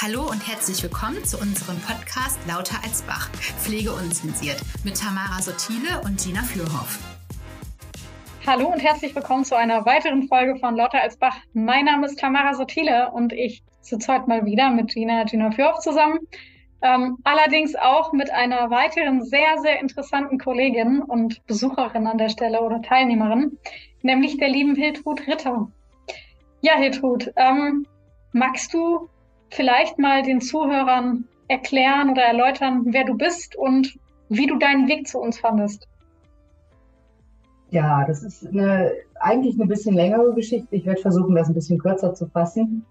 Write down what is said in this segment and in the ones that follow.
Hallo und herzlich willkommen zu unserem Podcast Lauter als Bach, Pflege unzensiert mit Tamara Sotile und Gina Fürhoff. Hallo und herzlich willkommen zu einer weiteren Folge von Lauter als Bach. Mein Name ist Tamara Sotile und ich sitze heute mal wieder mit Gina Gina Fürhoff zusammen. Ähm, allerdings auch mit einer weiteren sehr, sehr interessanten Kollegin und Besucherin an der Stelle oder Teilnehmerin, nämlich der lieben Hiltrud Ritter. Ja, Hiltrud, ähm, magst du vielleicht mal den Zuhörern erklären oder erläutern, wer du bist und wie du deinen Weg zu uns fandest? Ja, das ist eine, eigentlich eine bisschen längere Geschichte. Ich werde versuchen, das ein bisschen kürzer zu fassen.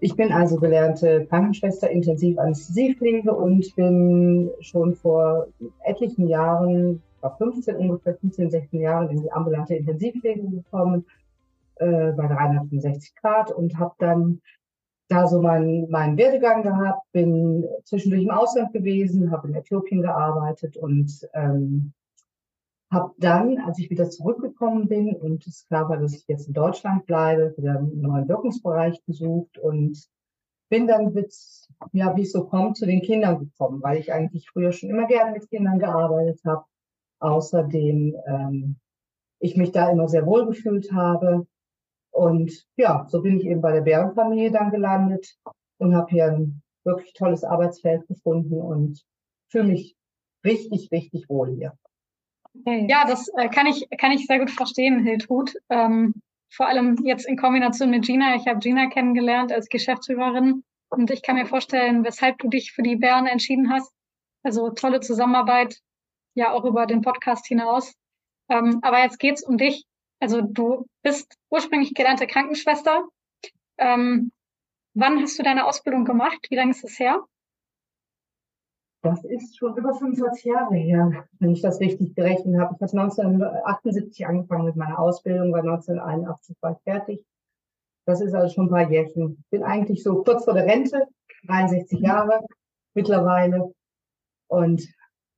Ich bin also gelernte Krankenschwester intensiv Anästhesiepflege und bin schon vor etlichen Jahren, vor 15, ungefähr 15, 16 Jahren in die ambulante Intensivpflege gekommen, äh, bei 365 Grad und habe dann da so meinen, meinen Werdegang gehabt, bin zwischendurch im Ausland gewesen, habe in Äthiopien gearbeitet und ähm, habe dann, als ich wieder zurückgekommen bin und es klar war, dass ich jetzt in Deutschland bleibe, wieder einen neuen Wirkungsbereich gesucht und bin dann mit, ja, wie es so kommt, zu den Kindern gekommen, weil ich eigentlich früher schon immer gerne mit Kindern gearbeitet habe. Außerdem ähm, ich mich da immer sehr wohl gefühlt habe und ja, so bin ich eben bei der Bärenfamilie dann gelandet und habe hier ein wirklich tolles Arbeitsfeld gefunden und fühle mich richtig, richtig wohl hier. Ja, das äh, kann ich kann ich sehr gut verstehen, Hiltrud. Ähm, vor allem jetzt in Kombination mit Gina. Ich habe Gina kennengelernt als Geschäftsführerin und ich kann mir vorstellen, weshalb du dich für die Bären entschieden hast. Also tolle Zusammenarbeit, ja auch über den Podcast hinaus. Ähm, aber jetzt geht's um dich. Also du bist ursprünglich gelernte Krankenschwester. Ähm, wann hast du deine Ausbildung gemacht? Wie lange ist es her? Das ist schon über 45 Jahre her, wenn ich das richtig gerechnet habe. Ich habe 1978 angefangen mit meiner Ausbildung, war 1981 war ich fertig. Das ist also schon ein paar Jährchen. Bin eigentlich so kurz vor der Rente, 63 Jahre mittlerweile und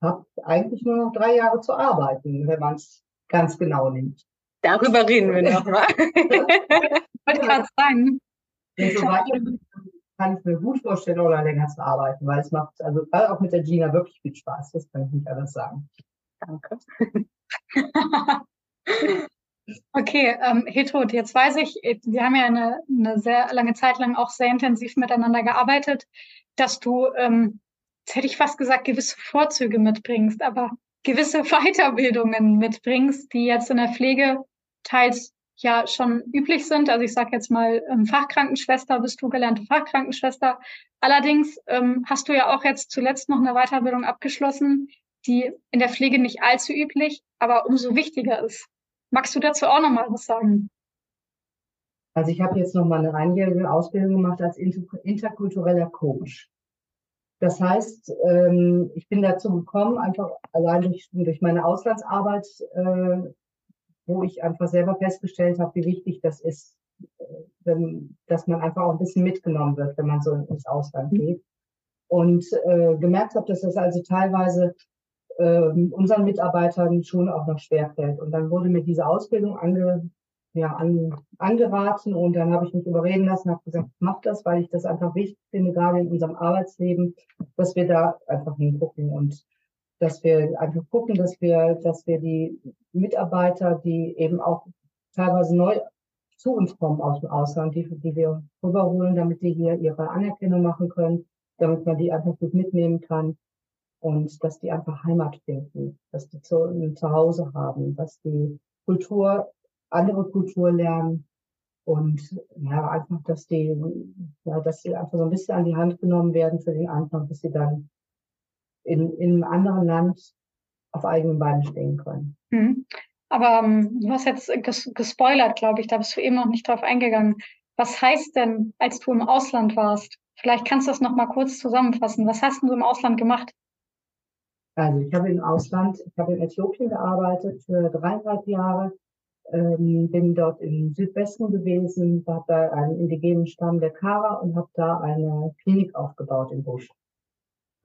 habe eigentlich nur noch drei Jahre zu arbeiten, wenn man es ganz genau nimmt. Darüber reden wir noch mal. Wollte gerade sagen. Wenn so weiter kann ich mir gut vorstellen, oder länger zu arbeiten, weil es macht, also gerade auch mit der Gina wirklich viel Spaß. Das kann ich nicht anders sagen. Danke. okay, ähm, Hiltrud, jetzt weiß ich, wir haben ja eine, eine sehr lange Zeit lang auch sehr intensiv miteinander gearbeitet, dass du, ähm, jetzt hätte ich fast gesagt, gewisse Vorzüge mitbringst, aber gewisse Weiterbildungen mitbringst, die jetzt in der Pflege teils ja schon üblich sind. Also ich sage jetzt mal ähm, Fachkrankenschwester, bist du gelernte Fachkrankenschwester. Allerdings ähm, hast du ja auch jetzt zuletzt noch eine Weiterbildung abgeschlossen, die in der Pflege nicht allzu üblich, aber umso wichtiger ist. Magst du dazu auch noch mal was sagen? Also ich habe jetzt noch mal eine einjährige Ausbildung gemacht als interkultureller Coach. Das heißt, ähm, ich bin dazu gekommen, einfach allein durch, durch meine Auslandsarbeit äh, wo ich einfach selber festgestellt habe, wie wichtig das ist, äh, wenn, dass man einfach auch ein bisschen mitgenommen wird, wenn man so ins Ausland mhm. geht. Und äh, gemerkt habe, dass das also teilweise äh, unseren Mitarbeitern schon auch noch schwerfällt. Und dann wurde mir diese Ausbildung ange, ja, an, angeraten und dann habe ich mich überreden lassen, habe gesagt, mach das, weil ich das einfach wichtig finde, gerade in unserem Arbeitsleben, dass wir da einfach hingucken und dass wir einfach gucken, dass wir, dass wir die Mitarbeiter, die eben auch teilweise neu zu uns kommen aus dem Ausland, die, die wir rüberholen, damit die hier ihre Anerkennung machen können, damit man die einfach gut mitnehmen kann und dass die einfach Heimat finden, dass die zu, ein Zuhause haben, dass die Kultur, andere Kultur lernen und ja, einfach, dass die, ja, dass sie einfach so ein bisschen an die Hand genommen werden für den Anfang, bis sie dann in, in einem anderen Land auf eigenen Beinen stehen können. Mhm. Aber ähm, du hast jetzt ges gespoilert, glaube ich, da bist du eben noch nicht drauf eingegangen. Was heißt denn, als du im Ausland warst? Vielleicht kannst du das noch mal kurz zusammenfassen. Was hast du im Ausland gemacht? Also ich habe im Ausland, ich habe in Äthiopien gearbeitet für dreieinhalb Jahre, ähm, bin dort im Südwesten gewesen, habe da einen indigenen Stamm der Kara und habe da eine Klinik aufgebaut im Busch.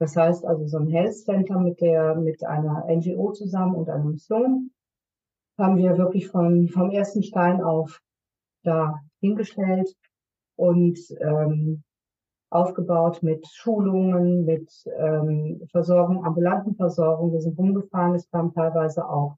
Das heißt also so ein Health Center mit der, mit einer NGO zusammen und einer Mission haben wir wirklich von, vom ersten Stein auf da hingestellt und ähm, aufgebaut mit Schulungen, mit ähm, Versorgung, ambulanten Versorgung. Wir sind rumgefahren, es kamen teilweise auch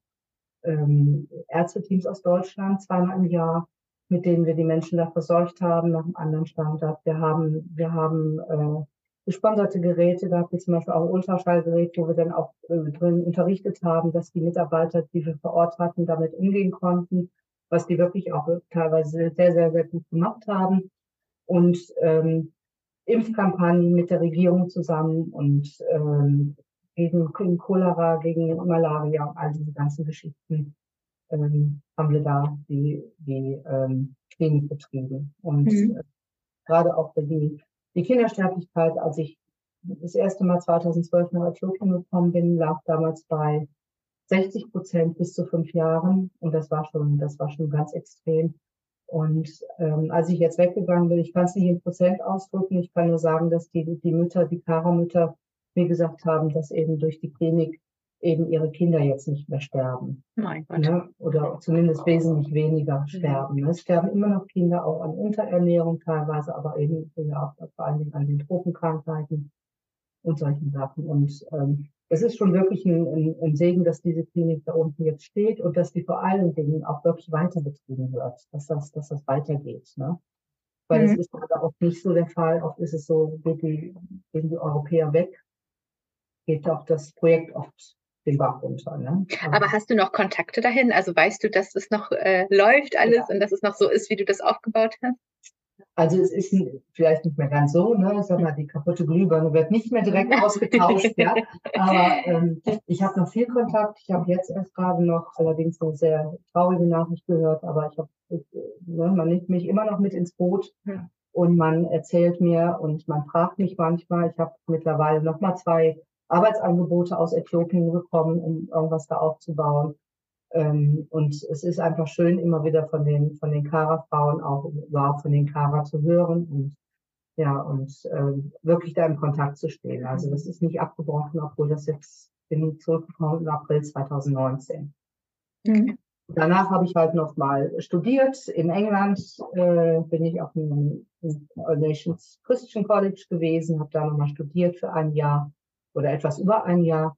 ähm, Ärzteteams aus Deutschland zweimal im Jahr, mit denen wir die Menschen da versorgt haben, nach einem anderen Standard. Wir haben, wir haben äh, gesponserte Geräte gehabt, wie zum Beispiel auch ein Ultraschallgerät, wo wir dann auch äh, drin unterrichtet haben, dass die Mitarbeiter, die wir vor Ort hatten, damit umgehen konnten, was die wirklich auch teilweise sehr, sehr, sehr gut gemacht haben. Und ähm, Impfkampagnen mit der Regierung zusammen und ähm, gegen, gegen Cholera, gegen Malaria und all diese ganzen Geschichten ähm, haben wir da die, die ähm, Klinik betrieben. Und mhm. äh, gerade auch für die, die Kindersterblichkeit, als ich das erste Mal 2012 nach Äthiopien gekommen bin, lag damals bei 60 Prozent bis zu fünf Jahren. Und das war schon, das war schon ganz extrem. Und ähm, als ich jetzt weggegangen bin, ich kann es nicht in Prozent ausdrücken, ich kann nur sagen, dass die, die Mütter, die Kara-Mütter mir gesagt haben, dass eben durch die Klinik eben ihre Kinder jetzt nicht mehr sterben. Mein Gott. Ne? Oder zumindest wesentlich weniger mhm. sterben. Ne? Es sterben immer noch Kinder auch an Unterernährung teilweise, aber eben ja, auch vor allen Dingen an den Tropenkrankheiten und solchen Sachen. Und ähm, es ist schon wirklich ein, ein, ein Segen, dass diese Klinik da unten jetzt steht und dass die vor allen Dingen auch wirklich weiter betrieben wird, dass das, dass das weitergeht. Ne? Weil mhm. das ist aber oft nicht so der Fall. Oft ist es so, geht die, gehen die Europäer weg, geht auch das Projekt oft den Bach runter. Ne? Aber, hast du noch Kontakte dahin? Also weißt du, dass es noch äh, läuft alles ja. und dass es noch so ist, wie du das aufgebaut hast? Also es ist vielleicht nicht mehr ganz so, ne? Ich sag mal, die kaputte Glühbirne wird nicht mehr direkt ausgetauscht, ja. Aber ähm, ich habe noch viel Kontakt. Ich habe jetzt erst gerade noch allerdings eine sehr traurige Nachricht gehört, aber ich habe, ne, man nimmt mich immer noch mit ins Boot und man erzählt mir und man fragt mich manchmal. Ich habe mittlerweile noch mal zwei Arbeitsangebote aus Äthiopien bekommen, um irgendwas da aufzubauen. Ähm, und es ist einfach schön, immer wieder von den, von den Kara-Frauen auch überhaupt von den Kara zu hören und ja, und äh, wirklich da im Kontakt zu stehen. Also das ist nicht abgebrochen, obwohl das jetzt bin zurückgekommen im April 2019. Mhm. Danach habe ich halt noch mal studiert. In England äh, bin ich auf dem Nations Christian College gewesen, habe da nochmal studiert für ein Jahr oder etwas über ein Jahr.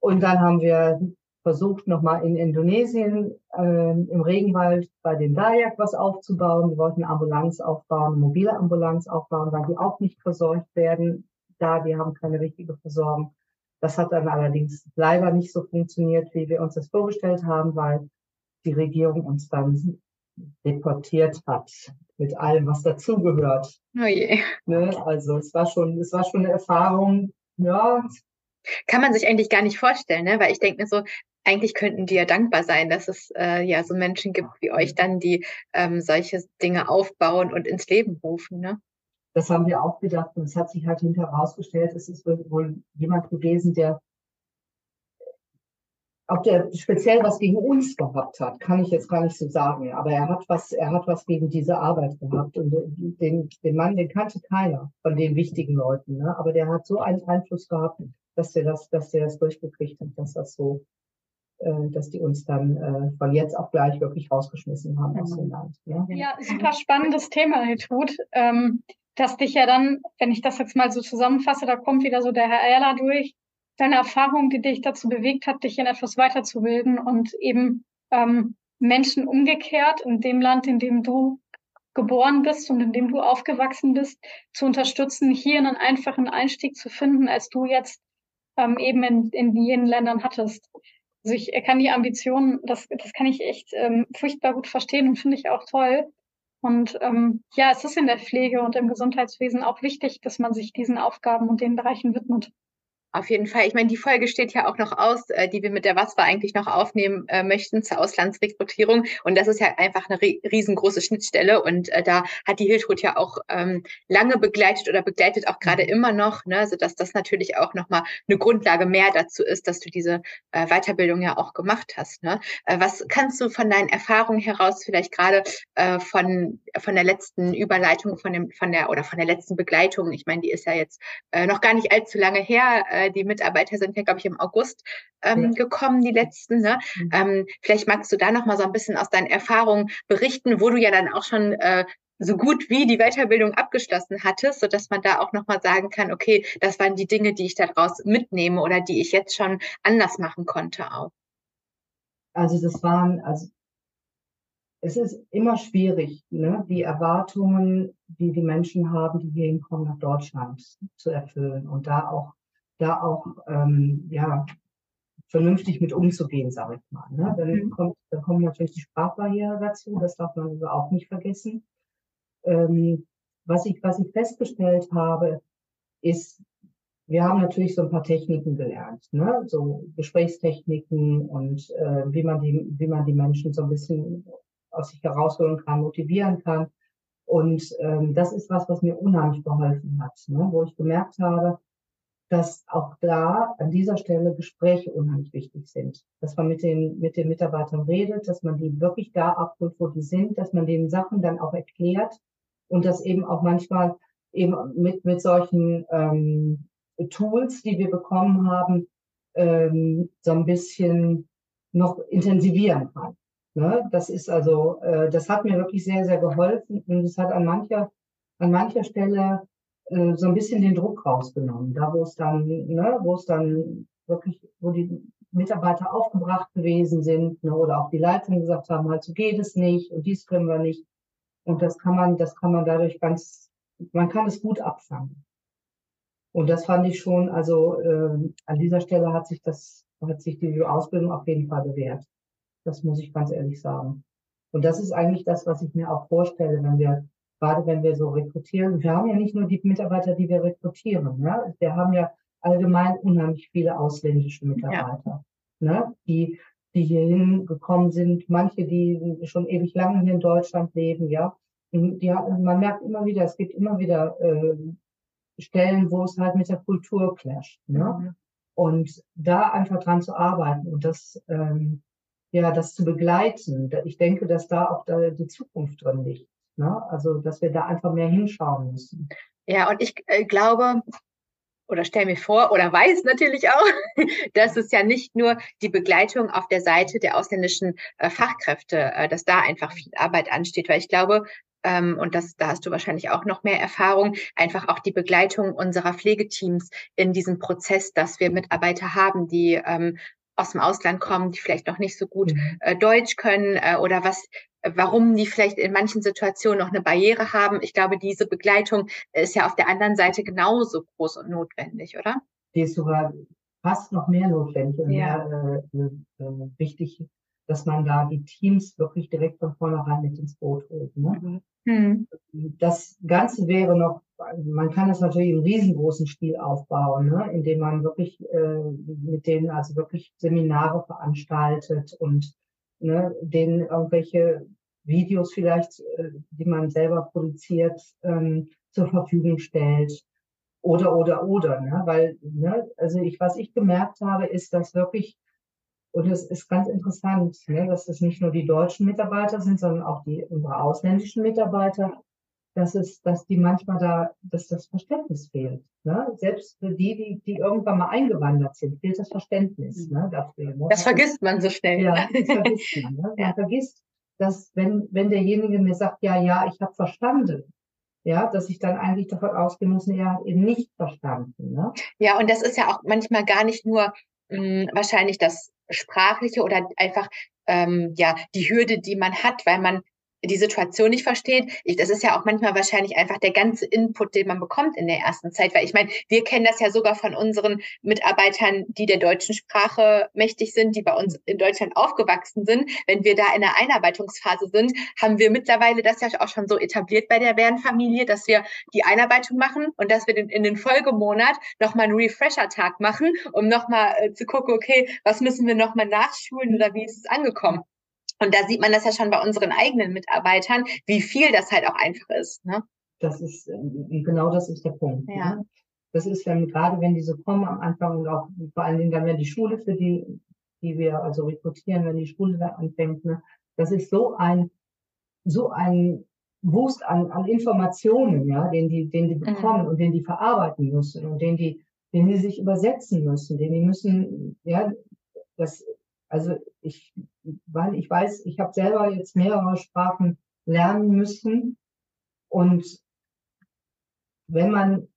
Und dann haben wir versucht, nochmal in Indonesien äh, im Regenwald bei den Dayak was aufzubauen. Wir wollten eine Ambulanz aufbauen, eine mobile Ambulanz aufbauen, weil die auch nicht versorgt werden. Da, die haben keine richtige Versorgung. Das hat dann allerdings leider nicht so funktioniert, wie wir uns das vorgestellt haben, weil die Regierung uns dann deportiert hat mit allem, was dazugehört. Oh je. Ne? Also es war schon, es war schon eine Erfahrung. Ja. Kann man sich eigentlich gar nicht vorstellen, ne? Weil ich denke mir so, eigentlich könnten die ja dankbar sein, dass es äh, ja so Menschen gibt wie euch dann, die ähm, solche Dinge aufbauen und ins Leben rufen. Ne? Das haben wir auch gedacht und es hat sich halt hinterher herausgestellt, es ist wohl jemand gewesen, der ob der speziell was gegen uns gehabt hat, kann ich jetzt gar nicht so sagen. Aber er hat was, er hat was gegen diese Arbeit gehabt. Und den, den Mann, den kannte keiner von den wichtigen Leuten. Ne? Aber der hat so einen Einfluss gehabt, dass der das, dass der das durchgekriegt hat, dass das so äh, dass die uns dann äh, von jetzt auf gleich wirklich rausgeschmissen haben aus dem Land. Ja, ja super spannendes Thema, Tut. Ähm, dass dich ja dann, wenn ich das jetzt mal so zusammenfasse, da kommt wieder so der Herr Erler durch, deine Erfahrung, die dich dazu bewegt hat, dich in etwas weiterzubilden und eben ähm, Menschen umgekehrt in dem Land, in dem du geboren bist und in dem du aufgewachsen bist, zu unterstützen, hier einen einfachen Einstieg zu finden, als du jetzt ähm, eben in, in jenen Ländern hattest. Also ich kann die Ambitionen, das, das kann ich echt ähm, furchtbar gut verstehen und finde ich auch toll. Und ähm, ja, es ist in der Pflege und im Gesundheitswesen auch wichtig, dass man sich diesen Aufgaben und den Bereichen widmet. Auf jeden Fall. Ich meine, die Folge steht ja auch noch aus, äh, die wir mit der WASPA eigentlich noch aufnehmen äh, möchten zur Auslandsrekrutierung. Und das ist ja einfach eine riesengroße Schnittstelle. Und äh, da hat die Hiltrud ja auch ähm, lange begleitet oder begleitet auch gerade mhm. immer noch, ne, sodass das natürlich auch nochmal eine Grundlage mehr dazu ist, dass du diese äh, Weiterbildung ja auch gemacht hast. Ne? Äh, was kannst du von deinen Erfahrungen heraus vielleicht gerade äh, von, von der letzten Überleitung, von dem, von der oder von der letzten Begleitung, ich meine, die ist ja jetzt äh, noch gar nicht allzu lange her, äh, die Mitarbeiter sind ja, glaube ich, im August ähm, ja. gekommen, die letzten. Ne? Mhm. Ähm, vielleicht magst du da noch mal so ein bisschen aus deinen Erfahrungen berichten, wo du ja dann auch schon äh, so gut wie die Weiterbildung abgeschlossen hattest, so dass man da auch nochmal sagen kann, okay, das waren die Dinge, die ich daraus mitnehme oder die ich jetzt schon anders machen konnte auch? Also das waren, also es ist immer schwierig, ne, die Erwartungen, die die Menschen haben, die hier hinkommen nach Deutschland, zu erfüllen und da auch, da auch, ähm, ja, vernünftig mit umzugehen, sage ich mal. Ne? Dann, mhm. kommt, dann kommen natürlich die Sprachbarriere dazu, das darf man also auch nicht vergessen. Ähm, was, ich, was ich festgestellt habe, ist, wir haben natürlich so ein paar Techniken gelernt, ne? so Gesprächstechniken und äh, wie, man die, wie man die Menschen so ein bisschen aus sich herausholen kann, motivieren kann. Und ähm, das ist was, was mir unheimlich geholfen hat, ne? wo ich gemerkt habe, dass auch da an dieser Stelle Gespräche unheimlich wichtig sind. Dass man mit den, mit den Mitarbeitern redet, dass man die wirklich da abholt, wo die sind, dass man den Sachen dann auch erklärt und das eben auch manchmal eben mit, mit solchen ähm, Tools, die wir bekommen haben, ähm, so ein bisschen noch intensivieren kann. Ne? Das ist also, äh, das hat mir wirklich sehr, sehr geholfen und es hat an mancher, an mancher Stelle äh, so ein bisschen den Druck rausgenommen. Da, wo es dann, ne, wo es dann wirklich, wo die Mitarbeiter aufgebracht gewesen sind, ne, oder auch die Leitung gesagt haben, halt so geht es nicht und dies können wir nicht. Und das kann man, das kann man dadurch ganz, man kann es gut abfangen. Und das fand ich schon, also äh, an dieser Stelle hat sich das, hat sich die Ausbildung auf jeden Fall bewährt. Das muss ich ganz ehrlich sagen. Und das ist eigentlich das, was ich mir auch vorstelle, wenn wir gerade wenn wir so rekrutieren. Wir haben ja nicht nur die Mitarbeiter, die wir rekrutieren. Ja? Wir haben ja allgemein unheimlich viele ausländische Mitarbeiter, ja. ne? die, die hierhin gekommen sind. Manche, die schon ewig lange hier in Deutschland leben, ja. Die, man merkt immer wieder, es gibt immer wieder äh, Stellen, wo es halt mit der Kultur clasht. Ne? Mhm. Und da einfach dran zu arbeiten und das, ähm, ja, das zu begleiten. Ich denke, dass da auch da die Zukunft drin liegt. Ne? Also, dass wir da einfach mehr hinschauen müssen. Ja, und ich äh, glaube, oder stelle mir vor oder weiß natürlich auch, dass es ja nicht nur die Begleitung auf der Seite der ausländischen äh, Fachkräfte, äh, dass da einfach viel Arbeit ansteht, weil ich glaube, ähm, und das, da hast du wahrscheinlich auch noch mehr Erfahrung, einfach auch die Begleitung unserer Pflegeteams in diesem Prozess, dass wir Mitarbeiter haben, die ähm, aus dem Ausland kommen, die vielleicht noch nicht so gut mhm. äh, Deutsch können äh, oder was warum die vielleicht in manchen Situationen noch eine Barriere haben. Ich glaube, diese Begleitung ist ja auf der anderen Seite genauso groß und notwendig, oder? Die ist sogar fast noch mehr notwendig und ja. mehr äh, äh, wichtig, dass man da die Teams wirklich direkt von vornherein mit ins Boot holt. Ne? Mhm. Das Ganze wäre noch, man kann das natürlich im riesengroßen Stil aufbauen, ne? indem man wirklich äh, mit denen also wirklich Seminare veranstaltet und ne, denen irgendwelche Videos vielleicht, äh, die man selber produziert, ähm, zur Verfügung stellt. Oder, oder, oder, ne? weil, ne, also ich, was ich gemerkt habe, ist, dass wirklich, und es ist ganz interessant, ne, dass es nicht nur die deutschen Mitarbeiter sind, sondern auch die unsere ausländischen Mitarbeiter, dass es, dass die manchmal da, dass das Verständnis fehlt. Ne? Selbst für die, die, die irgendwann mal eingewandert sind, fehlt das Verständnis ne, dafür. Ne? Das vergisst man so schnell. Ja, das vergisst man. Ne? Man vergisst, dass wenn, wenn derjenige mir sagt, ja, ja, ich habe verstanden, ja, dass ich dann eigentlich davon ausgehen muss, er hat eben nicht verstanden. Ne? Ja, und das ist ja auch manchmal gar nicht nur mh, hm, wahrscheinlich das Sprachliche oder einfach ähm, ja die Hürde, die man hat, weil man die Situation nicht versteht. Ich, das ist ja auch manchmal wahrscheinlich einfach der ganze Input, den man bekommt in der ersten Zeit. Weil ich meine, wir kennen das ja sogar von unseren Mitarbeitern, die der deutschen Sprache mächtig sind, die bei uns in Deutschland aufgewachsen sind. Wenn wir da in der Einarbeitungsphase sind, haben wir mittlerweile das ja auch schon so etabliert bei der Bärenfamilie, dass wir die Einarbeitung machen und dass wir in den Folgemonat nochmal einen Refresher-Tag machen, um nochmal äh, zu gucken, okay, was müssen wir nochmal nachschulen oder wie ist es angekommen? Und da sieht man das ja schon bei unseren eigenen Mitarbeitern, wie viel das halt auch einfach ist. Ne? Das ist, äh, genau das ist der Punkt. Ja. Ne? Das ist, wenn, gerade wenn diese kommen am Anfang und auch vor allen Dingen dann, wenn die Schule für die, die wir also rekrutieren, wenn die Schule da anfängt, ne, das ist so ein, so ein Boost an, an Informationen, ja, den die, den die mhm. bekommen mhm. und den die verarbeiten müssen und den die, den die sich übersetzen müssen, den die müssen, ja, das, also ich, weil ich weiß, ich habe selber jetzt mehrere Sprachen lernen müssen Und wenn man,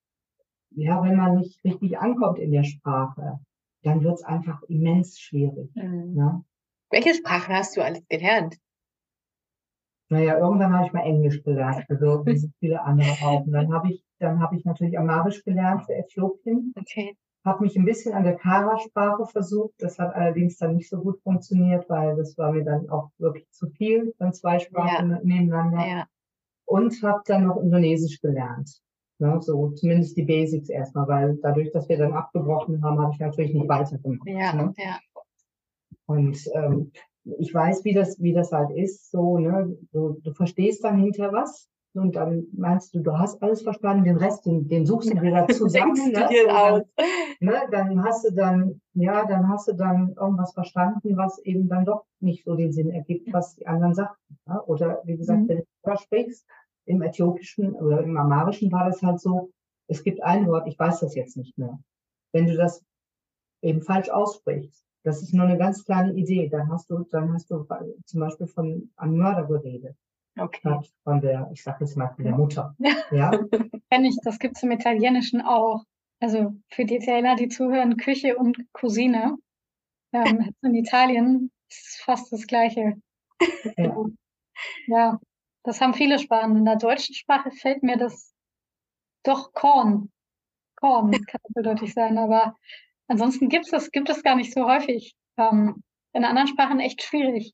ja, wenn man nicht richtig ankommt in der Sprache, dann wird es einfach immens schwierig. Mhm. Ne? Welche Sprachen hast du alles gelernt? Naja, irgendwann habe ich mal Englisch gelernt, also wie so viele andere auch. Und dann habe ich, dann habe ich natürlich Amarisch gelernt für Äthiopien. Okay. Habe mich ein bisschen an der Kara-Sprache versucht. Das hat allerdings dann nicht so gut funktioniert, weil das war mir dann auch wirklich zu viel, dann zwei Sprachen ja. nebeneinander. Ja. Und habe dann noch Indonesisch gelernt. Ja, so zumindest die Basics erstmal, weil dadurch, dass wir dann abgebrochen haben, habe ich natürlich nicht weitergemacht. Ja, ne? ja. Und ähm, ich weiß, wie das, wie das halt ist, so, ne, du, du verstehst dann hinter was und dann meinst du, du hast alles verstanden, den Rest, den, den suchst du wieder zusammen, ne? Dann, ne? Dann hast du dann, ja, dann hast du dann irgendwas verstanden, was eben dann doch nicht so den Sinn ergibt, was die anderen sagten. Ne? Oder wie gesagt, mhm. wenn du sprichst, im Äthiopischen oder im Amarischen war das halt so, es gibt ein Wort, ich weiß das jetzt nicht mehr. Wenn du das eben falsch aussprichst, das ist nur eine ganz kleine Idee, dann hast du, dann hast du zum Beispiel von einem Mörder geredet. Okay. Von der, ich sag jetzt mal, von der Mutter. Ja. Kenn ich, das gibt es im Italienischen auch. Also für die Italiener, die zuhören, Küche und Cousine. Ähm, in Italien ist fast das Gleiche. Ja. ja. Das haben viele Sprachen. In der deutschen Sprache fällt mir das doch Korn. Korn kann eindeutig sein, aber ansonsten gibt es gibt es gar nicht so häufig. Ähm, in anderen Sprachen echt schwierig.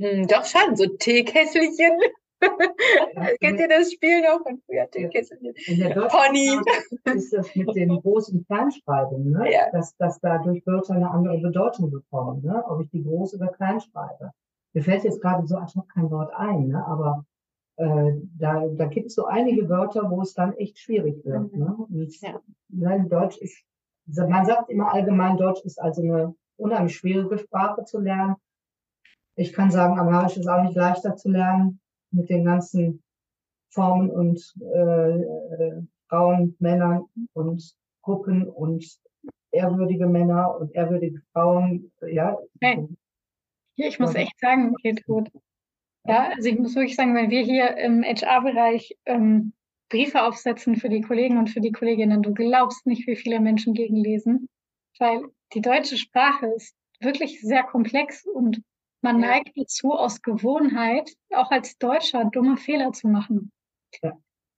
Hm, doch schon, so Teekesselchen. Kennt ihr das Spiel noch von früher? Teekesselchen. Pony. Ist das mit den großen Kleinschreiben, ne? Ja. dass, dass dadurch Wörter eine andere Bedeutung bekommen, ne? ob ich die groß oder klein schreibe. Mir fällt jetzt gerade so ad hoc kein Wort ein, ne? aber äh, da, da gibt es so einige Wörter, wo es dann echt schwierig wird. Mhm. Ne? Und, ja. Nein, Deutsch ist, man sagt immer allgemein, Deutsch ist also eine unheimlich schwierige Sprache zu lernen. Ich kann sagen, Amharisch ist auch nicht leichter zu lernen mit den ganzen Formen und äh, äh, Frauen, Männern und Gruppen und ehrwürdige Männer und ehrwürdige Frauen. Ja, hey. Ich muss echt sagen, geht gut. Ja, also ich muss wirklich sagen, wenn wir hier im HR-Bereich ähm, Briefe aufsetzen für die Kollegen und für die Kolleginnen, du glaubst nicht, wie viele Menschen gegenlesen, weil die deutsche Sprache ist wirklich sehr komplex und man ja. neigt dazu, aus Gewohnheit, auch als Deutscher, dumme Fehler zu machen. Ja.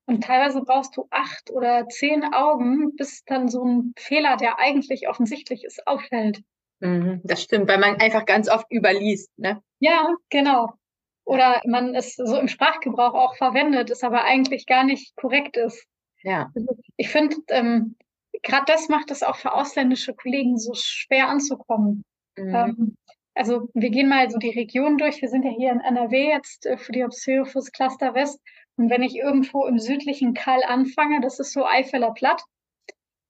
Und teilweise brauchst du acht oder zehn Augen, bis dann so ein Fehler, der eigentlich offensichtlich ist, auffällt. Mhm, das stimmt, weil man einfach ganz oft überliest. Ne? Ja, genau. Oder man es so im Sprachgebrauch auch verwendet, es aber eigentlich gar nicht korrekt ist. Ja. Also ich finde, ähm, gerade das macht es auch für ausländische Kollegen so schwer anzukommen. Mhm. Ähm, also wir gehen mal so die Region durch. Wir sind ja hier in NRW jetzt äh, für die Obsteophus Cluster West. Und wenn ich irgendwo im südlichen Kall anfange, das ist so Eifeler Platt,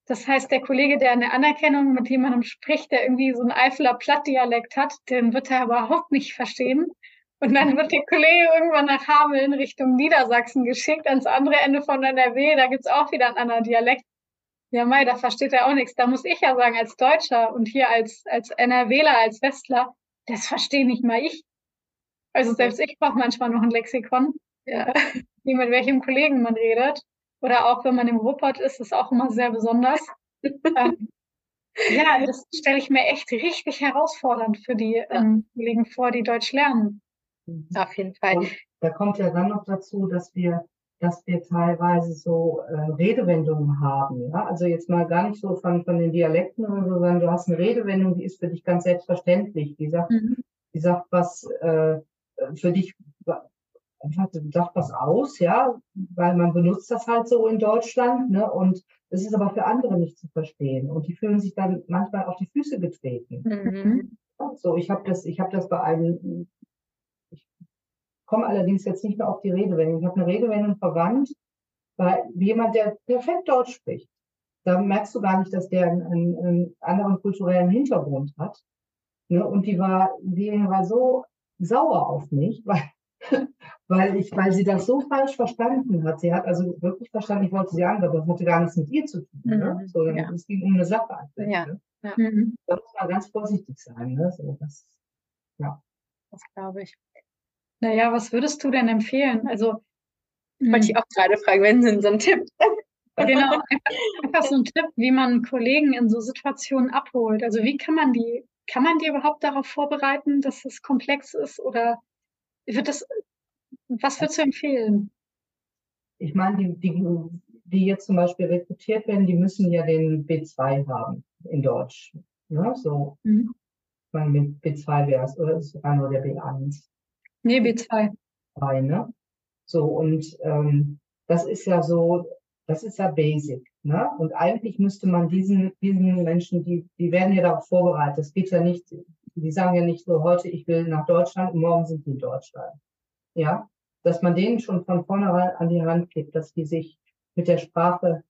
das heißt, der Kollege, der eine Anerkennung mit jemandem spricht, der irgendwie so ein Eifeler Plattdialekt hat, den wird er überhaupt nicht verstehen. Und dann wird der Kollege irgendwann nach Hameln Richtung Niedersachsen geschickt, ans andere Ende von NRW, da gibt's auch wieder einen anderen Dialekt. Ja, Mai, da versteht er auch nichts. Da muss ich ja sagen, als Deutscher und hier als, als NRWler, als Westler, das verstehe nicht mal ich. Also selbst ich brauche manchmal noch ein Lexikon, ja. wie mit welchem Kollegen man redet. Oder auch wenn man im Ruppert ist, ist auch immer sehr besonders. ähm, ja, das stelle ich mir echt richtig herausfordernd für die ähm, Kollegen vor, die Deutsch lernen. Mhm. Auf jeden Fall. Und da kommt ja dann noch dazu, dass wir, dass wir teilweise so äh, Redewendungen haben. Ja? Also jetzt mal gar nicht so von, von den Dialekten oder so, sondern du hast eine Redewendung, die ist für dich ganz selbstverständlich. Die sagt, mhm. die sagt was äh, für dich einfach sagt was aus, ja, weil man benutzt das halt so in Deutschland, ne, und es ist aber für andere nicht zu verstehen und die fühlen sich dann manchmal auf die Füße getreten. Mhm. So, ich habe das, ich habe das bei einem, komme allerdings jetzt nicht mehr auf die Redewendung. Ich habe eine Redewendung verwandt bei jemand, der perfekt Deutsch spricht. Da merkst du gar nicht, dass der einen, einen anderen kulturellen Hintergrund hat. Ne? Und die war, die war so sauer auf mich, weil weil ich, weil sie das so falsch verstanden hat. Sie hat also wirklich verstanden, ich wollte sie angreifen, das hatte gar nichts mit ihr zu tun. Ne? Mhm. Ne? So, ja. Es ging um eine Sache. Ja. Ne? ja. Mhm. Da muss man ganz vorsichtig sein. Ne? So, das, ja. Das glaube ich. Naja, was würdest du denn empfehlen? Also. Wollte ich auch gerade fragen, wenn Sie so einen Tipp. Genau, einfach, einfach so ein Tipp, wie man Kollegen in so Situationen abholt. Also wie kann man die, kann man die überhaupt darauf vorbereiten, dass es komplex ist oder wird das, was würdest du empfehlen? Ich meine, die, die, die jetzt zum Beispiel rekrutiert werden, die müssen ja den B2 haben in Deutsch. Ne? So, mhm. ich meine, mit B2 wäre es, oder ist es sogar nur der B1? Nee, B2. B2 ne? So, und ähm, das ist ja so, das ist ja basic. Ne? Und eigentlich müsste man diesen, diesen Menschen, die, die werden ja darauf vorbereitet. Es geht ja nicht, die sagen ja nicht so, heute ich will nach Deutschland und morgen sind die in Deutschland. Ja, dass man denen schon von vornherein an die Hand gibt, dass die sich mit der Sprache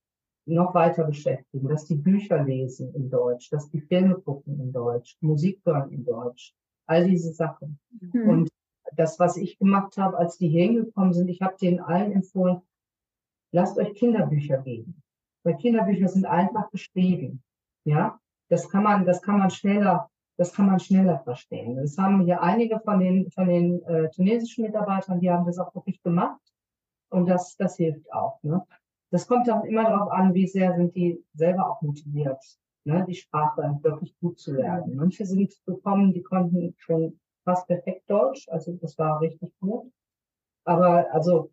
noch weiter beschäftigen, dass die Bücher lesen in Deutsch, dass die Filme gucken in Deutsch, Musik hören in Deutsch, all diese Sachen. Mhm. Und das, was ich gemacht habe, als die hier hingekommen sind, ich habe denen allen empfohlen, lasst euch Kinderbücher geben. Weil Kinderbücher sind einfach geschrieben. Ja, das kann man, das kann man schneller, das kann man schneller verstehen. Das haben hier einige von den, von den äh, tunesischen Mitarbeitern, die haben das auch wirklich gemacht. Und das, das hilft auch. Ne? Das kommt auch immer darauf an, wie sehr sind die selber auch motiviert, ne, die Sprache wirklich gut zu lernen. Manche sind gekommen, die konnten schon fast perfekt Deutsch, also das war richtig gut. Aber also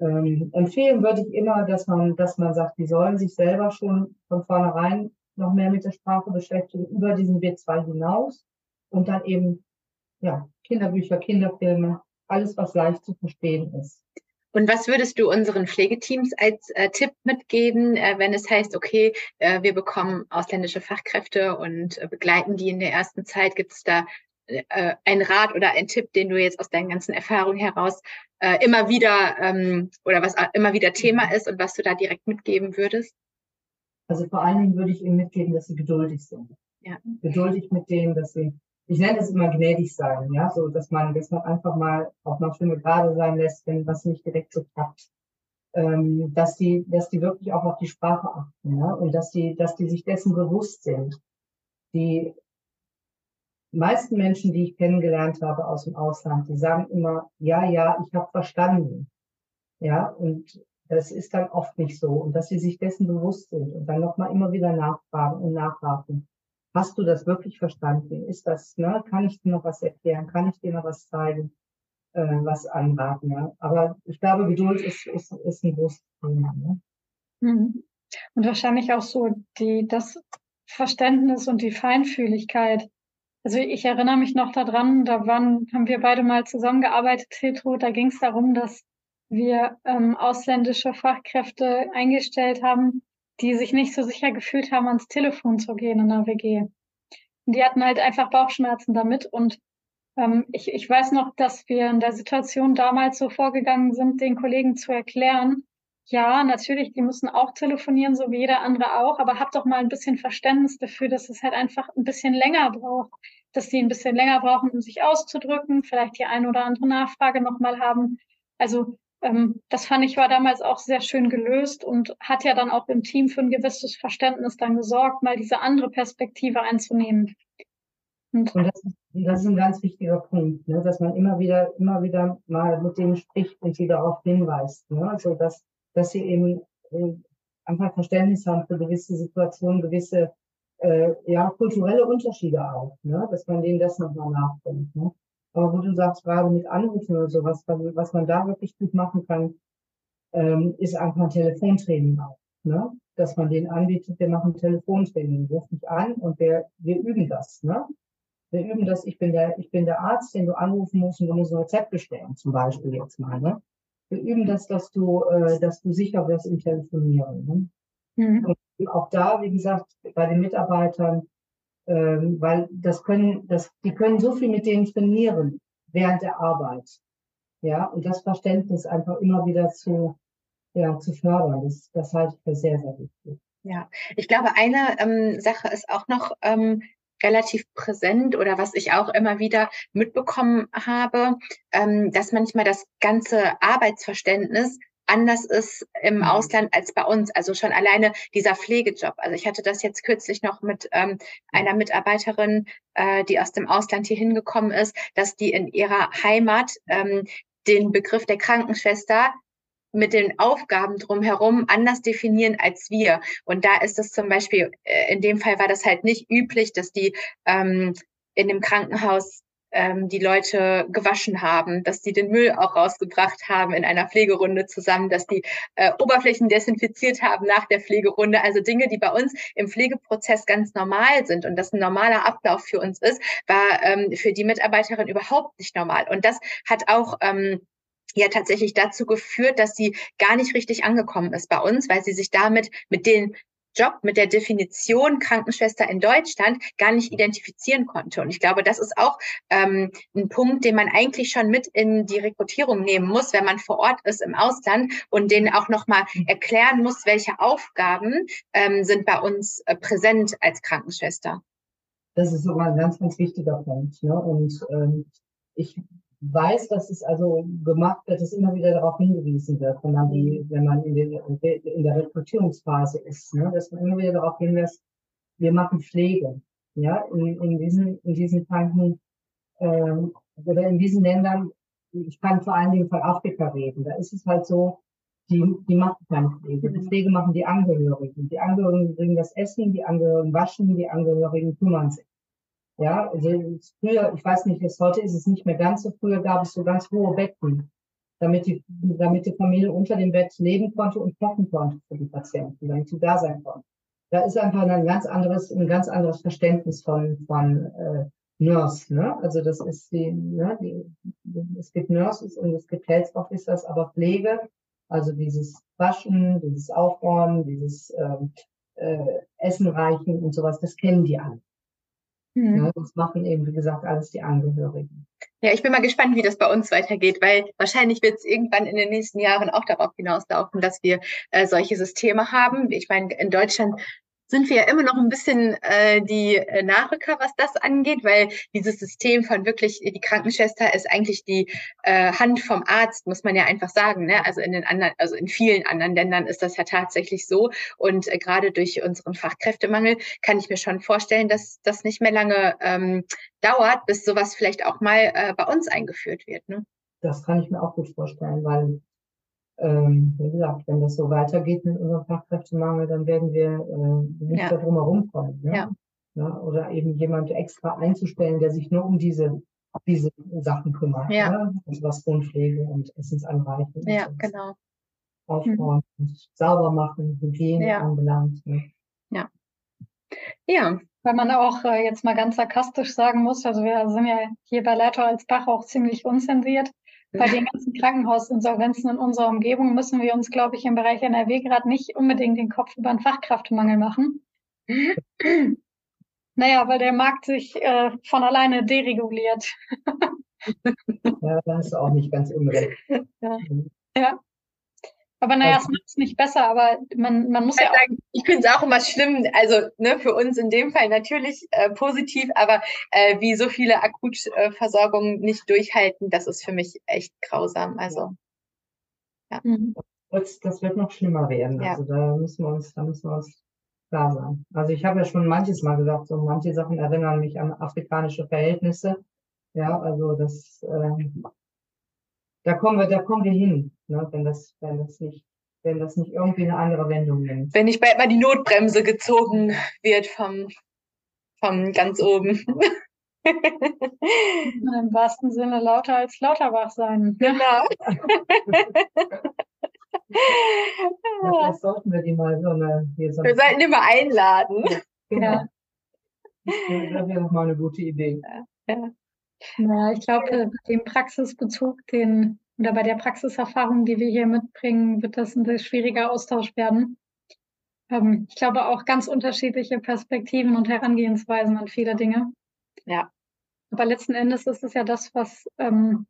ähm, empfehlen würde ich immer, dass man, dass man sagt, die sollen sich selber schon von vornherein noch mehr mit der Sprache beschäftigen, über diesen B2 hinaus und dann eben, ja, Kinderbücher, Kinderfilme, alles, was leicht zu verstehen ist. Und was würdest du unseren Pflegeteams als äh, Tipp mitgeben, äh, wenn es heißt, okay, äh, wir bekommen ausländische Fachkräfte und äh, begleiten die in der ersten Zeit? Gibt es da äh, ein Rat oder ein Tipp, den du jetzt aus deinen ganzen Erfahrungen heraus äh, immer wieder ähm, oder was immer wieder Thema ist und was du da direkt mitgeben würdest? Also vor allen Dingen würde ich ihnen mitgeben, dass sie geduldig sind. Ja. Geduldig mit dem, dass sie, ich nenne es immer gnädig sein, ja, so, dass man, dass man einfach mal auch mal Stimme gerade sein lässt, wenn was nicht direkt so klappt. Ähm, dass die, dass die wirklich auch auf die Sprache achten, ja, und dass die, dass die sich dessen bewusst sind. Die meisten Menschen, die ich kennengelernt habe aus dem Ausland, die sagen immer, ja, ja, ich habe verstanden. Ja, und das ist dann oft nicht so. Und dass sie sich dessen bewusst sind und dann nochmal immer wieder nachfragen und nachhaken. Hast du das wirklich verstanden? Ist das, ne? Kann ich dir noch was erklären? Kann ich dir noch was zeigen? Äh, was anraten, ja? Aber ich glaube, Geduld ist, ist, ist ein großes Thema, ne? Mhm. Und wahrscheinlich auch so die, das Verständnis und die Feinfühligkeit, also ich erinnere mich noch daran, da waren, haben wir beide mal zusammengearbeitet, Hiltrud, da ging es darum, dass wir ähm, ausländische Fachkräfte eingestellt haben, die sich nicht so sicher gefühlt haben, ans Telefon zu gehen in der WG. Und die hatten halt einfach Bauchschmerzen damit. Und ähm, ich, ich weiß noch, dass wir in der Situation damals so vorgegangen sind, den Kollegen zu erklären, ja, natürlich, die müssen auch telefonieren, so wie jeder andere auch, aber habt doch mal ein bisschen Verständnis dafür, dass es halt einfach ein bisschen länger braucht, dass die ein bisschen länger brauchen, um sich auszudrücken, vielleicht die eine oder andere Nachfrage nochmal haben. Also ähm, das fand ich war damals auch sehr schön gelöst und hat ja dann auch im Team für ein gewisses Verständnis dann gesorgt, mal diese andere Perspektive einzunehmen. Und, und das, ist, das, ist, ein ganz wichtiger Punkt, ne? dass man immer wieder, immer wieder mal mit denen spricht und sie darauf hinweist. Ne? Also dass dass sie eben äh, einfach Verständnis haben für gewisse Situationen, gewisse äh, ja, kulturelle Unterschiede auch, ne? dass man denen das nochmal nachdenkt. Ne? Aber wo du sagst, gerade mit Anrufen oder sowas, was man da wirklich gut machen kann, ähm, ist einfach ein Telefontraining auch. Ne? Dass man den anbietet, wir machen Telefontraining, ruf mich an und wir, wir üben das. Ne? Wir üben das, ich bin der, ich bin der Arzt, den du anrufen musst und du musst ein Rezept bestellen, zum Beispiel jetzt mal. Ne? Wir üben das, dass du, äh, dass du sicher wirst im Telefonieren. Ne? Mhm. Und auch da, wie gesagt, bei den Mitarbeitern, ähm, weil das können, das, die können so viel mit denen trainieren während der Arbeit. Ja, und das Verständnis einfach immer wieder zu, ja, zu fördern, das, das halte ich für sehr, sehr wichtig. Ja, ich glaube, eine ähm, Sache ist auch noch, ähm, relativ präsent oder was ich auch immer wieder mitbekommen habe, ähm, dass manchmal das ganze Arbeitsverständnis anders ist im mhm. Ausland als bei uns. Also schon alleine dieser Pflegejob. Also ich hatte das jetzt kürzlich noch mit ähm, einer Mitarbeiterin, äh, die aus dem Ausland hier hingekommen ist, dass die in ihrer Heimat ähm, den Begriff der Krankenschwester mit den Aufgaben drumherum anders definieren als wir. Und da ist es zum Beispiel, äh, in dem Fall war das halt nicht üblich, dass die ähm, in dem Krankenhaus ähm, die Leute gewaschen haben, dass die den Müll auch rausgebracht haben in einer Pflegerunde zusammen, dass die äh, Oberflächen desinfiziert haben nach der Pflegerunde. Also Dinge, die bei uns im Pflegeprozess ganz normal sind und das ein normaler Ablauf für uns ist, war ähm, für die Mitarbeiterin überhaupt nicht normal. Und das hat auch ähm, ja tatsächlich dazu geführt, dass sie gar nicht richtig angekommen ist bei uns, weil sie sich damit mit den Job mit der Definition Krankenschwester in Deutschland gar nicht identifizieren konnte. Und ich glaube, das ist auch ähm, ein Punkt, den man eigentlich schon mit in die Rekrutierung nehmen muss, wenn man vor Ort ist im Ausland und denen auch nochmal erklären muss, welche Aufgaben ähm, sind bei uns äh, präsent als Krankenschwester. Das ist sogar ein ganz, ganz wichtiger Punkt. Ne? Und ähm, ich weiß, dass es also gemacht wird, dass immer wieder darauf hingewiesen wird, wenn man die, wenn man in, den, in der Rekrutierungsphase ist, ne, dass man immer wieder darauf hinweist, wir machen Pflege, ja, in, in diesen, in diesen Kranken, ähm, oder in diesen Ländern, ich kann vor allen Dingen von Afrika reden, da ist es halt so, die, die machen keine Pflege. Die Pflege machen die Angehörigen. Die Angehörigen bringen das Essen, die Angehörigen waschen, die Angehörigen kümmern sich. Ja, also früher, ich weiß nicht, jetzt heute ist es nicht mehr ganz so, früher gab es so ganz hohe Betten, damit die, damit die Familie unter dem Bett leben konnte und kochen konnte für die Patienten, damit sie da sein konnten. Da ist einfach ein ganz anderes, ein ganz anderes Verständnis von, von äh, Nurse, ne? Also das ist die, ne, die, es gibt Nurses und es gibt Health Officers, aber Pflege, also dieses Waschen, dieses Aufräumen, dieses ähm, äh, Essen reichen und sowas, das kennen die alle. Mhm. Ja, das machen eben, wie gesagt, alles die Angehörigen. Ja, ich bin mal gespannt, wie das bei uns weitergeht, weil wahrscheinlich wird es irgendwann in den nächsten Jahren auch darauf hinauslaufen, dass wir äh, solche Systeme haben. Ich meine, in Deutschland sind wir ja immer noch ein bisschen äh, die äh, Nachrücker, was das angeht, weil dieses System von wirklich, die Krankenschwester ist eigentlich die äh, Hand vom Arzt, muss man ja einfach sagen. Ne? Also in den anderen, also in vielen anderen Ländern ist das ja tatsächlich so. Und äh, gerade durch unseren Fachkräftemangel kann ich mir schon vorstellen, dass das nicht mehr lange ähm, dauert, bis sowas vielleicht auch mal äh, bei uns eingeführt wird. Ne? Das kann ich mir auch gut vorstellen, weil ähm, wie gesagt, wenn das so weitergeht mit unserem Fachkräftemangel, dann werden wir äh, nicht ja. darum herumkommen. Ne? Ja. ja. Oder eben jemand extra einzustellen, der sich nur um diese, diese Sachen kümmert. Ja. Ne? Also was Wohnpflege und Essensanreichen. Ja, und genau. Aufbauen mhm. und sauber machen, Hygiene ja. anbelangt. Ne? Ja. Ja. Weil man auch äh, jetzt mal ganz sarkastisch sagen muss, also wir sind ja hier bei Leiter als Bach auch ziemlich unzensiert. Bei den ganzen Krankenhausinsolvenzen in unserer Umgebung müssen wir uns, glaube ich, im Bereich NRW gerade nicht unbedingt den Kopf über einen Fachkräftemangel machen. naja, weil der Markt sich äh, von alleine dereguliert. ja, da hast du auch nicht ganz unrecht. Ja. ja. Aber naja, es macht es nicht besser, aber man, man muss ja auch. Sagen, ich finde es auch immer schlimm, also ne, für uns in dem Fall natürlich äh, positiv, aber äh, wie so viele Akutversorgungen nicht durchhalten, das ist für mich echt grausam. Also ja. Mhm. Das, das wird noch schlimmer werden. Ja. Also da müssen wir uns, da müssen wir uns klar sein. Also ich habe ja schon manches Mal gesagt, so manche Sachen erinnern mich an afrikanische Verhältnisse. Ja, also das äh, da kommen wir, da kommen wir hin, ne, wenn das, wenn das nicht, wenn das nicht irgendwie eine andere Wendung nimmt. Wenn nicht bald mal die Notbremse gezogen wird vom, vom ganz oben. Im wahrsten Sinne lauter als Lauterbach sein. Genau. ja, sollten wir die mal so eine. So wir sollten die mal einladen. Ja, genau. Ja. Das wäre doch mal eine gute Idee. Ja. ja. Ja, ich glaube, den Praxisbezug, den oder bei der Praxiserfahrung, die wir hier mitbringen, wird das ein sehr schwieriger Austausch werden. Ähm, ich glaube auch ganz unterschiedliche Perspektiven und Herangehensweisen an viele Dinge. Ja. Aber letzten Endes ist es ja das, was ähm,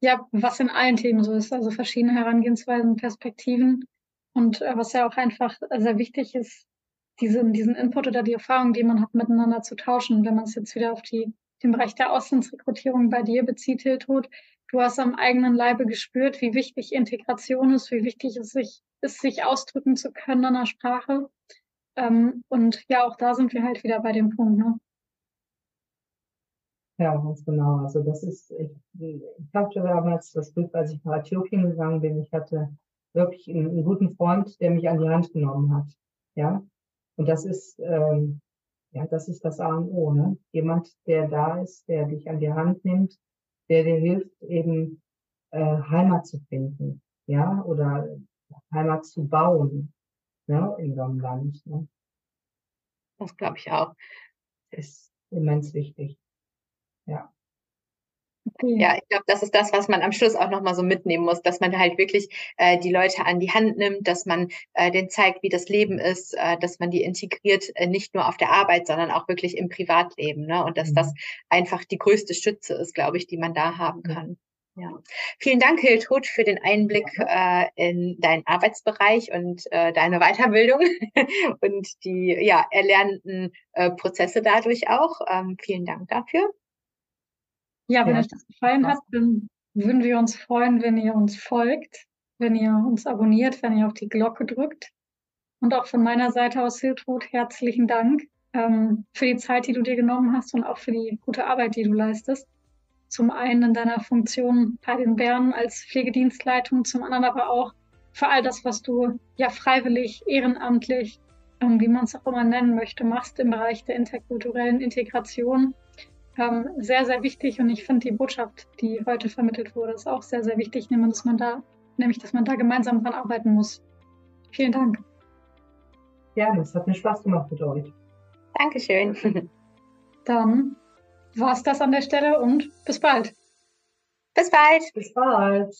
ja, was in allen Themen so ist, also verschiedene Herangehensweisen, Perspektiven und äh, was ja auch einfach sehr wichtig ist, diesen, diesen Input oder die Erfahrung, die man hat, miteinander zu tauschen. Wenn man es jetzt wieder auf die den Bereich der Auslandsrekrutierung bei dir bezieht, Hiltrud. Du hast am eigenen Leibe gespürt, wie wichtig Integration ist, wie wichtig es sich ist, sich ausdrücken zu können in der Sprache. Ähm, und ja, auch da sind wir halt wieder bei dem Punkt. Ne? Ja, ganz genau. Also das ist, ich, ich hatte damals das Glück, als ich nach Äthiopien gegangen bin, ich hatte wirklich einen, einen, guten Freund, der mich an die Hand genommen hat. Ja. Und das ist, ähm, ja, das ist das A und O, ne? Jemand, der da ist, der dich an die Hand nimmt, der dir hilft, eben äh, Heimat zu finden, ja, oder Heimat zu bauen, ne, in so einem Land. Ne? Das glaube ich auch. Ist immens wichtig. Ja. Ja, ich glaube, das ist das, was man am Schluss auch nochmal so mitnehmen muss, dass man halt wirklich äh, die Leute an die Hand nimmt, dass man äh, denen zeigt, wie das Leben ist, äh, dass man die integriert, äh, nicht nur auf der Arbeit, sondern auch wirklich im Privatleben. Ne? Und dass mhm. das einfach die größte Stütze ist, glaube ich, die man da haben kann. Ja. Vielen Dank, Hiltrud, für den Einblick äh, in deinen Arbeitsbereich und äh, deine Weiterbildung und die ja, erlernten äh, Prozesse dadurch auch. Ähm, vielen Dank dafür. Ja, wenn ja. euch das gefallen hat, dann würden wir uns freuen, wenn ihr uns folgt, wenn ihr uns abonniert, wenn ihr auf die Glocke drückt. Und auch von meiner Seite aus, Hiltrud, herzlichen Dank ähm, für die Zeit, die du dir genommen hast und auch für die gute Arbeit, die du leistest. Zum einen in deiner Funktion bei den Bären als Pflegedienstleitung, zum anderen aber auch für all das, was du ja freiwillig, ehrenamtlich, ähm, wie man es auch immer nennen möchte, machst im Bereich der interkulturellen Integration ähm, sehr, sehr wichtig und ich finde die Botschaft, die heute vermittelt wurde, ist auch sehr, sehr wichtig, nämlich dass man da, nämlich, dass man da gemeinsam dran arbeiten muss. Vielen Dank. Gerne, es hat mir Spaß gemacht mit euch. Dankeschön. Dann war es das an der Stelle und bis bald. Bis bald. Bis bald.